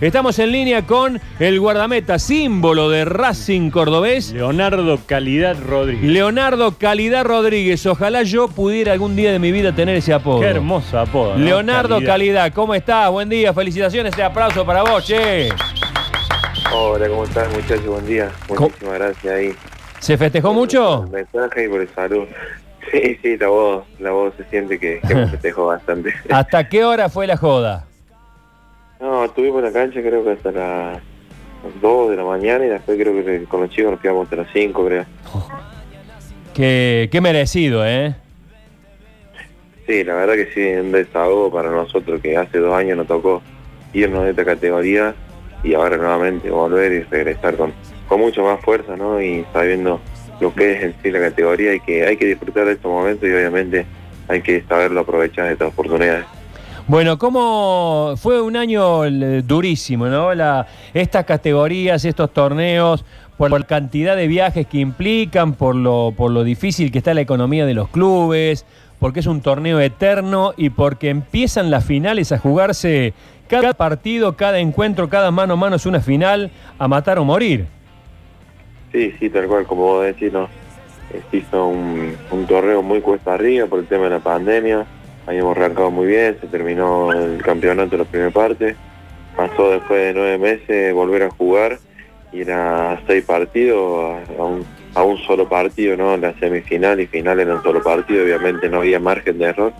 Estamos en línea con el guardameta, símbolo de Racing Cordobés, Leonardo Calidad Rodríguez. Leonardo Calidad Rodríguez. Ojalá yo pudiera algún día de mi vida tener ese apodo. Qué hermoso apodo. ¿no? Leonardo Calidad. ¿cómo estás? Buen día, felicitaciones, ese aplauso para vos, che. Hola, ¿cómo estás muchachos? Buen día. Muchísimas gracias ahí. ¿Se festejó mucho? Por el mensaje y por el salud. Sí, sí, la voz, la voz se siente que, que me festejó bastante. ¿Hasta qué hora fue la joda? No, estuvimos en la cancha creo que hasta las 2 de la mañana y después creo que con los chicos nos quedamos hasta las 5, creo. Qué, qué merecido, ¿eh? Sí, la verdad que sí, un desahogo para nosotros que hace dos años nos tocó irnos de esta categoría y ahora nuevamente volver y regresar con, con mucho más fuerza, ¿no? Y sabiendo lo que es en sí la categoría y que hay que disfrutar de estos momentos y obviamente hay que saberlo aprovechar de estas oportunidades. Bueno, ¿cómo fue un año eh, durísimo, ¿no? La, estas categorías, estos torneos, por la cantidad de viajes que implican, por lo, por lo difícil que está la economía de los clubes, porque es un torneo eterno y porque empiezan las finales a jugarse cada partido, cada encuentro, cada mano a mano es una final a matar o morir. Sí, sí, tal cual, como vos decís, ¿no? Se un torneo muy cuesta arriba por el tema de la pandemia. Habíamos arrancado muy bien, se terminó el campeonato en la primera parte. Pasó después de nueve meses volver a jugar y era seis partidos a, un solo partido, ¿no? La semifinal y final era un solo partido, obviamente no había margen de error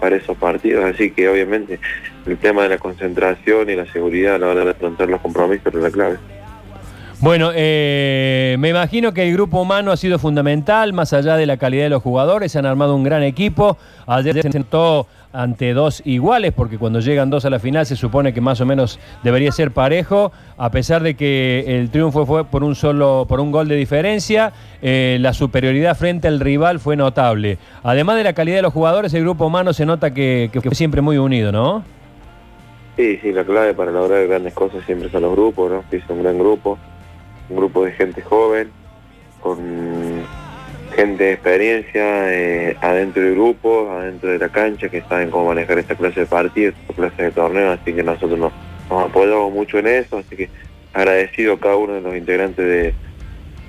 para esos partidos, así que obviamente el tema de la concentración y la seguridad a la hora de afrontar los compromisos era la clave. Bueno, eh, me imagino que el grupo humano ha sido fundamental, más allá de la calidad de los jugadores, se han armado un gran equipo. Ayer se sentó ante dos iguales, porque cuando llegan dos a la final se supone que más o menos debería ser parejo, a pesar de que el triunfo fue por un solo, por un gol de diferencia, eh, la superioridad frente al rival fue notable. Además de la calidad de los jugadores, el grupo humano se nota que, que fue siempre muy unido, ¿no? Sí, sí, la clave para lograr grandes cosas siempre son los grupos, ¿no? Es un gran grupo, un grupo de gente joven, con gente de experiencia eh, adentro del grupo, adentro de la cancha, que saben cómo manejar esta clase de partidos, esta clase de torneos, así que nosotros nos, apoyamos mucho en eso, así que agradecido a cada uno de los integrantes de,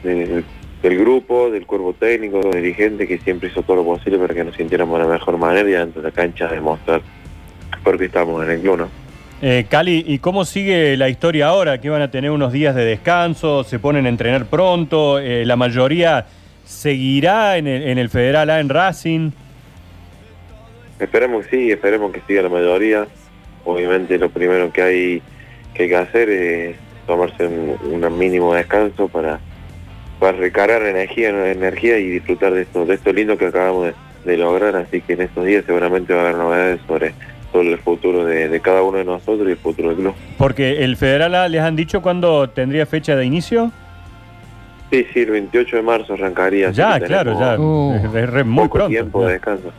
de- del grupo, del cuerpo técnico, de los dirigentes, que siempre hizo todo lo posible para que nos sintiéramos de la mejor manera y adentro de la cancha demostrar por qué estamos en el club, ¿no? Eh, Cali, ¿y cómo sigue la historia ahora? Que van a tener unos días de descanso, se ponen a entrenar pronto, eh, la mayoría seguirá en el, Federal A en Racing. Esperemos que sí, esperemos que siga la mayoría. Obviamente lo primero que hay que, hacer es tomarse un, mínimo descanso para, para recargar energía, energía y disfrutar de esto, de esto lindo que acabamos de, de lograr. Así que en estos días seguramente va a haber novedades sobre, sobre el futuro de, de cada uno de nosotros y el futuro del club. Porque el Federal A les han dicho cuándo tendría fecha de inicio. Sí, sí, el 28 de marzo arrancaría. Ya, claro, ya. Uh. Es, re- muy poco pronto. tiempo de descanso.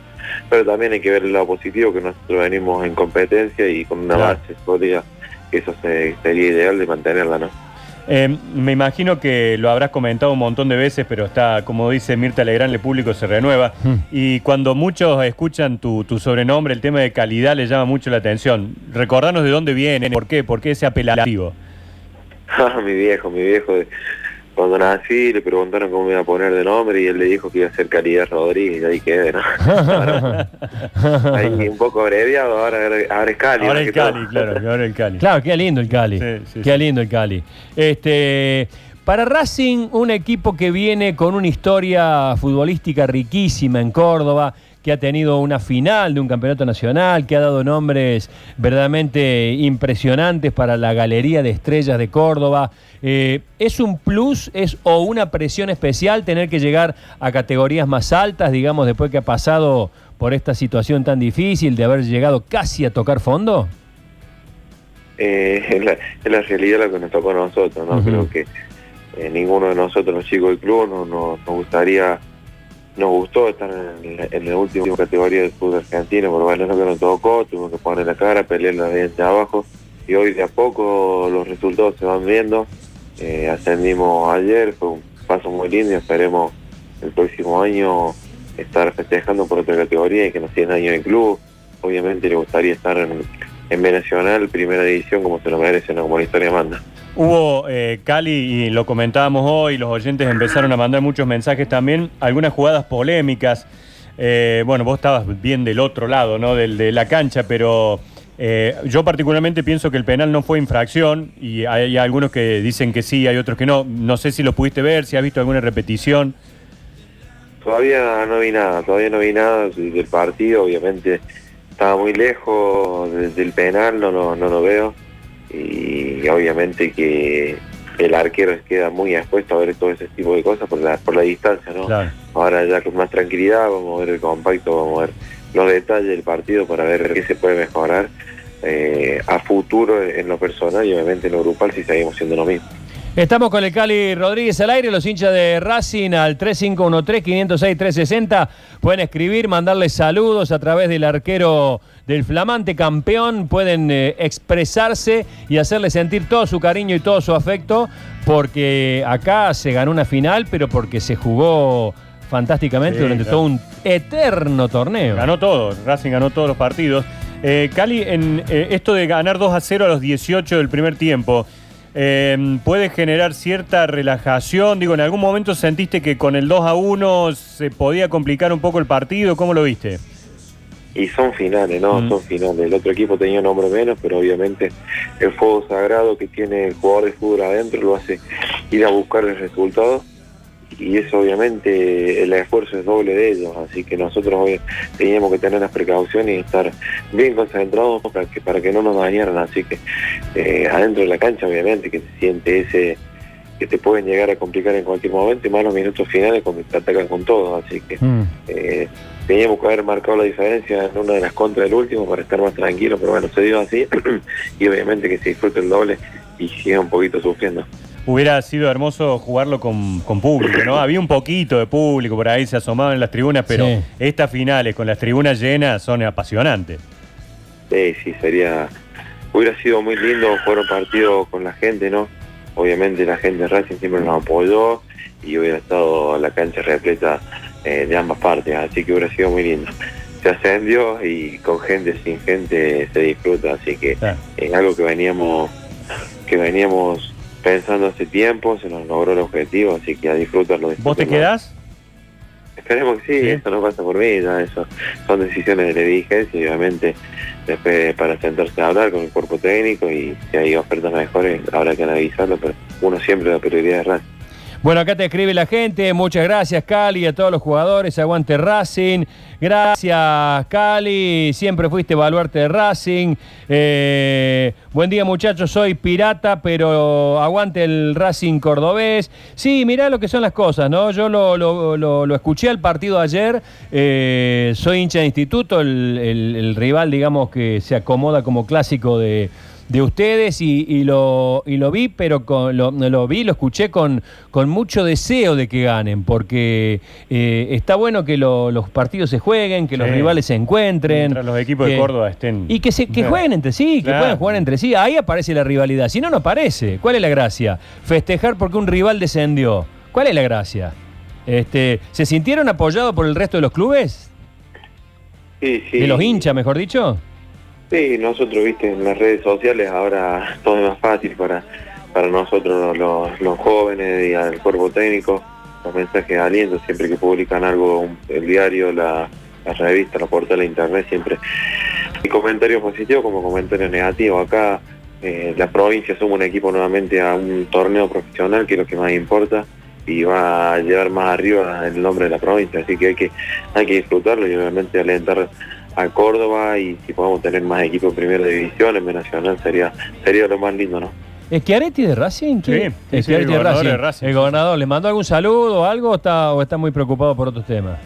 Pero también hay que ver el lado positivo, que nosotros venimos en competencia y con una Claro. base sólida, que eso se- sería ideal de mantenerla, ¿no? Eh, me imagino que lo habrás comentado un montón de veces, pero está, como dice Mirta Legrand, el público se renueva. Hmm. Y cuando muchos escuchan tu, tu sobrenombre, el tema de calidad les llama mucho la atención. Recordanos de dónde viene, por qué, por qué ese apelativo. Ah, mi viejo, mi viejo, de- cuando nací le preguntaron cómo me iba a poner de nombre y él le dijo que iba a ser Calidad Rodríguez, y ahí quedé, ¿no? Ahora, ahí un poco abreviado, ahora, ahora es Cali. Ahora el todo. Cali, claro, ahora el Cali. Claro, qué lindo el Cali. Sí, sí, qué sí. lindo el Cali. Este, para Racing, un equipo que viene con una historia futbolística riquísima en Córdoba, que ha tenido una final de un campeonato nacional, que ha dado nombres verdaderamente impresionantes para la galería de estrellas de Córdoba. Eh, ¿Es un plus es, o una presión especial tener que llegar a categorías más altas, digamos, después que ha pasado por esta situación tan difícil de haber llegado casi a tocar fondo? Eh, es, la, es la realidad lo que nos tocó a nosotros, ¿no? Creo que eh, ninguno de nosotros, los chicos del club, no, no- nos gustaría, nos gustó estar en, la- última categoría del fútbol argentino, por bueno, es lo que nos tocó, tuvimos que poner la cara, pelear la de abajo, y hoy de a poco los resultados se van viendo, Eh, ascendimos ayer, fue un paso muy lindo y esperemos el próximo año estar festejando por otra categoría y que nos sigan años en el club, obviamente le gustaría estar en, en B Nacional, primera división, como se lo merecen, como la historia manda. Hubo, eh, Cali, y lo comentábamos hoy, los oyentes empezaron a mandar muchos mensajes también, algunas jugadas polémicas. Eh, bueno, vos estabas bien del otro lado, ¿no? Del, de la cancha, pero eh, yo particularmente pienso que el penal no fue infracción y hay, algunos que dicen que sí, hay otros que no. No sé si lo pudiste ver, si has visto alguna repetición. Todavía no vi nada, todavía no vi nada del partido, obviamente estaba muy lejos del penal, no, no, no lo veo y obviamente que el arquero queda muy expuesto a ver todo ese tipo de cosas por la, por la distancia, ¿no? Ahora ya con más tranquilidad vamos a ver el compacto, vamos a ver los detalles del partido para ver qué se puede mejorar eh, a futuro en lo personal y obviamente en lo grupal si seguimos siendo lo mismo. Estamos con el Cali Rodríguez al aire, los hinchas de Racing al 3513-506-360. Pueden escribir, mandarle saludos a través del arquero del flamante campeón. Pueden eh, expresarse y hacerle sentir todo su cariño y todo su afecto, porque acá se ganó una final, pero porque se jugó fantásticamente durante todo un eterno torneo. Ganó todo, Racing ganó todos los partidos. Eh, Cali, en eh, esto de ganar 2 a 0 a los 18 del primer tiempo. Eh, puede generar cierta relajación. Digo, ¿en algún momento sentiste que con el 2 a 1 se podía complicar un poco el partido? ¿Cómo lo viste? Y son finales, ¿no? Mm. Son finales. El otro equipo tenía un hombre menos, pero obviamente el fuego sagrado que tiene el jugador de fútbol adentro lo hace ir a buscar el resultado y eso obviamente el esfuerzo es doble de ellos, así que nosotros hoy teníamos que tener las precauciones y estar bien concentrados para que, para que no nos dañaran, así que eh, adentro de la cancha obviamente que se siente ese que te pueden llegar a complicar en cualquier momento y más los minutos finales cuando te atacan con todo, así que mm. eh, teníamos que haber marcado la diferencia en una de las contras del último para estar más tranquilos, pero bueno, se dio así y obviamente que se disfrute el doble y siga un poquito sufriendo hubiera sido hermoso jugarlo con, público, ¿no? Había un poquito de público por ahí, se asomaban en las tribunas, pero estas finales con las tribunas llenas son apasionantes. Sí, sí, sería. Hubiera sido muy lindo jugar un partido con la gente, ¿no? Obviamente la gente de Racing siempre nos apoyó y hubiera estado la cancha repleta eh, de ambas partes, así que hubiera sido muy lindo. Se ascendió y con gente, sin gente se disfruta, así que es algo que veníamos que veníamos pensando hace tiempo, se nos logró el objetivo, así que a disfrutarlo. ¿Vos te quedás? Esperemos que sí, eso no pasa por mí, ya eso son decisiones de la dirigencia y obviamente después para sentarse a hablar con el cuerpo técnico y si hay ofertas mejores habrá que analizarlo, pero uno siempre da prioridad de Racing. Bueno, acá te escribe la gente. Muchas gracias, Cali, a todos los jugadores. Aguante Racing. Gracias, Cali. Siempre fuiste baluarte de Racing. Eh, buen día, muchachos. Soy pirata, pero aguante el Racing cordobés. Sí, mirá lo que son las cosas, ¿no? Yo lo, escuché al partido ayer. Eh, soy hincha de instituto, el rival, digamos, que se acomoda como clásico de de ustedes y, lo, y lo vi, pero con, lo, lo, vi, lo escuché con, con mucho deseo de que ganen, porque eh, está bueno que los partidos se jueguen, que los rivales se encuentren. Mientras los equipos de Córdoba estén. Y que, se, que jueguen entre sí, que puedan jugar entre sí. Ahí aparece la rivalidad. Si no, no aparece. ¿Cuál es la gracia? Festejar porque un rival descendió. ¿Cuál es la gracia? Este, ¿Se sintieron apoyados por el resto de los clubes? Sí, sí. De los hinchas, mejor dicho. Sí, nosotros, viste, en las redes sociales ahora todo es más fácil para, para nosotros los, jóvenes y al cuerpo técnico, los mensajes de aliento, siempre que publican algo, el diario, la, revista, la portal de internet, siempre hay comentarios positivos como comentarios negativos. Acá eh, la provincia somos un equipo nuevamente a un torneo profesional, que es lo que más importa, y va a llevar más arriba el nombre de la provincia, así que hay que, hay que disfrutarlo y obviamente alentar a Córdoba y si podemos tener más equipos en primera división, en B Nacional, sería, sería lo más lindo, ¿no? ¿Es Chiaretti de Racing? Sí, es el, gobernador de Racing. El gobernador, ¿le mandó algún saludo o algo o está, o está muy preocupado por otros temas?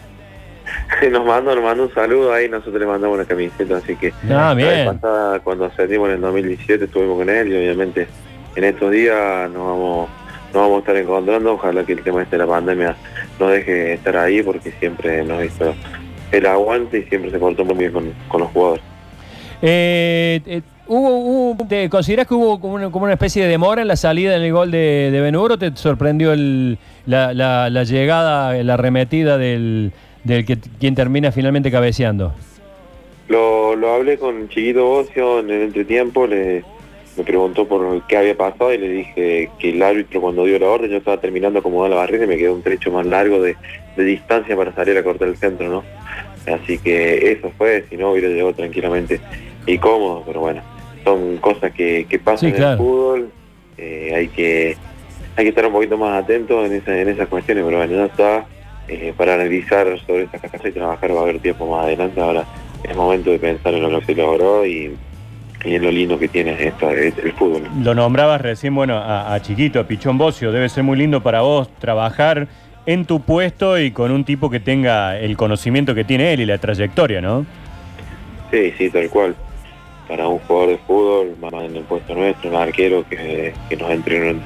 nos mandó, nos mandó un saludo ahí, nosotros le mandamos una camiseta, así que ah, bien. Pasada, cuando ascendimos en el 2017 estuvimos con él y obviamente en estos días nos vamos, nos vamos a estar encontrando, ojalá que el tema este de la pandemia nos deje estar ahí porque siempre nos hizo el aguante y siempre se portó muy bien con, los jugadores. Eh, eh, ¿hubo, te ¿Considerás que hubo como una, especie de demora en la salida en el gol de, de te sorprendió el, la, la, llegada, la arremetida del, del que, quien termina finalmente cabeceando? Lo, lo hablé con Chiquito Ocio en el entretiempo, le, me preguntó por qué había pasado y le dije que el árbitro cuando dio la orden yo estaba terminando acomodar la barrera y me quedó un trecho más largo de, de distancia para salir a cortar el centro, ¿no? Así que eso fue, si no hubiera llegado tranquilamente y cómodo, pero bueno, son cosas que, que pasan Sí, en el fútbol, eh, hay que hay que estar un poquito más atentos en, esa- en esas cuestiones, pero bueno, ya está, eh, para analizar sobre estas cosas y trabajar va a haber tiempo más adelante, ahora es momento de pensar en lo que se logró y, y lo lindo que tiene esto, el, el fútbol. Lo nombrabas recién, bueno, a, a Chiquito, a Pichón Bocio. Debe ser muy lindo para vos trabajar en tu puesto y con un tipo que tenga el conocimiento que tiene él y la trayectoria, ¿no? Sí, sí, tal cual. Para un jugador de fútbol, más en el puesto nuestro, un arquero que, que nos entrenó,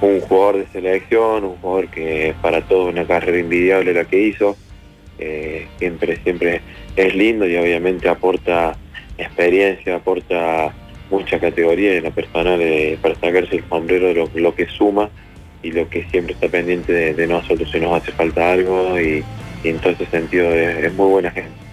un jugador de selección, un jugador que para todos una carrera invidiable la que hizo. Eh, siempre, siempre es lindo y obviamente aporta experiencia, aporta mucha categoría en lo personal eh, para sacarse el sombrero de lo, que suma y lo que siempre está pendiente de, de nosotros si nos hace falta algo y, en todo ese sentido es muy buena gente.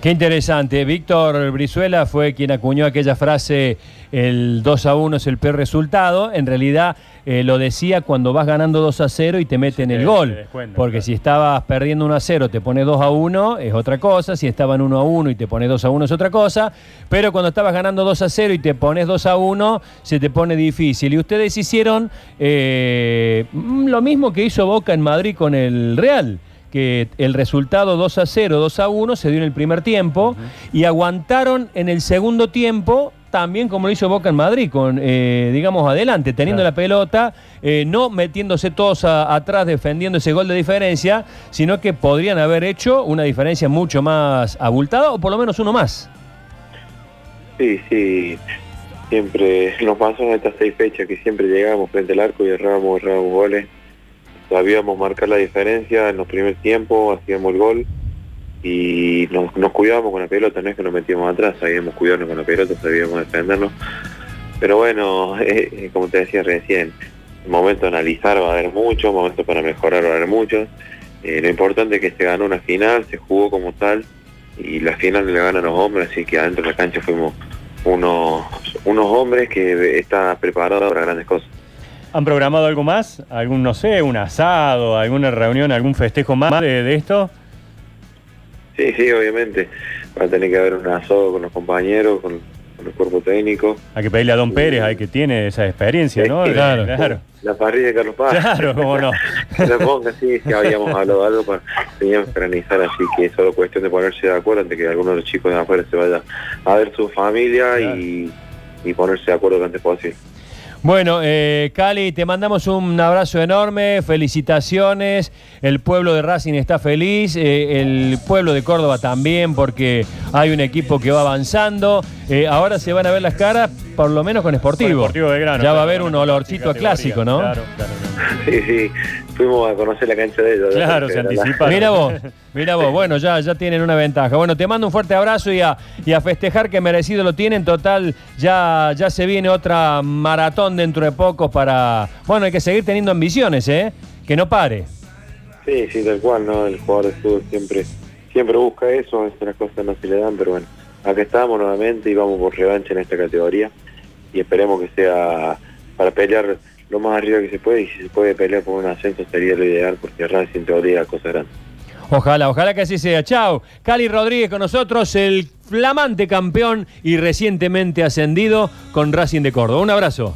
Qué interesante. Víctor Brizuela fue quien acuñó aquella frase, el 2 a 1 es el peor resultado. En realidad eh, lo decía cuando vas ganando 2 a 0 y te meten te- el gol. descuentan, Porque claro. si estabas perdiendo 1 a 0, te pone 2 a 1, es otra cosa. Si estaban 1 a 1 y te pone 2 a 1 es otra cosa. Pero cuando estabas ganando 2 a 0 y te pones 2 a 1, se te pone difícil. Y ustedes hicieron eh, mm, lo mismo que hizo Boca en Madrid con el Real que el resultado 2 a 0, 2 a 1 se dio en el primer tiempo y aguantaron en el segundo tiempo también como lo hizo Boca en Madrid, con, eh, digamos, adelante, teniendo Claro. la pelota, eh, no metiéndose todos a- atrás defendiendo ese gol de diferencia, sino que podrían haber hecho una diferencia mucho más abultada o por lo menos uno más. Sí, sí, siempre nos pasó en estas seis fechas que siempre llegábamos frente al arco y errábamos, errábamos goles. Sabíamos marcar la diferencia en los primeros tiempos, hacíamos el gol y nos, cuidábamos con la pelota, no es que nos metíamos atrás, sabíamos cuidarnos con la pelota, sabíamos defendernos. Pero bueno, eh, eh, como te decía recién, momento de analizar va a haber mucho, momento para mejorar va a haber mucho. Eh, lo importante es que se ganó una final, se jugó como tal y la final le ganan los hombres, así que adentro de la cancha fuimos unos, unos hombres que están preparados para grandes cosas. ¿Han programado algo más? ¿Algún, no sé, un asado, alguna reunión, algún festejo más de, de esto? Sí, sí, obviamente. Va a tener que haber un asado con los compañeros, con, con el cuerpo técnico. Hay que pedirle a Don Pérez, hay que tiene esa experiencia, ¿no? Sí, claro. claro. La parrilla de Carlos Paz. Claro, cómo no. Que la ponga, sí, sí, habíamos hablado algo, para, teníamos que organizar, así que es solo cuestión de ponerse de acuerdo antes que alguno de los chicos de afuera se vaya a ver su familia y, y ponerse de acuerdo lo antes posible. Bueno, eh, Cali, te mandamos un abrazo enorme, felicitaciones, el pueblo de Racing está feliz, eh, el pueblo de Córdoba también, porque hay un equipo que va avanzando, Eh, ahora se van a ver las caras, por lo menos con Sportivo. Con Sportivo Belgrano, ya va a haber un olorcito a clásico, ¿no? Claro, claro. claro. Sí, sí, fuimos a conocer la cancha de ellos. Claro, se anticiparon. Mira vos, mira vos, bueno, ya, ya tienen una ventaja. Bueno, te mando un fuerte abrazo y a, y a festejar que merecido lo tienen. Total, ya, ya se viene otra maratón dentro de poco para. Bueno, hay que seguir teniendo ambiciones, ¿eh? Que no pare. Sí, sí, tal cual, ¿no? El jugador de fútbol siempre, siempre busca eso, a veces las cosas no se le dan, pero bueno, acá estamos nuevamente y vamos por revancha en esta categoría y esperemos que sea para pelear lo más arriba que se puede y si se puede pelear por un ascenso sería lo ideal porque Racing te obliga a cosas grandes. Ojalá, ojalá que así sea. Chao. Cali Rodríguez con nosotros, el flamante campeón y recientemente ascendido con Racing de Córdoba. Un abrazo.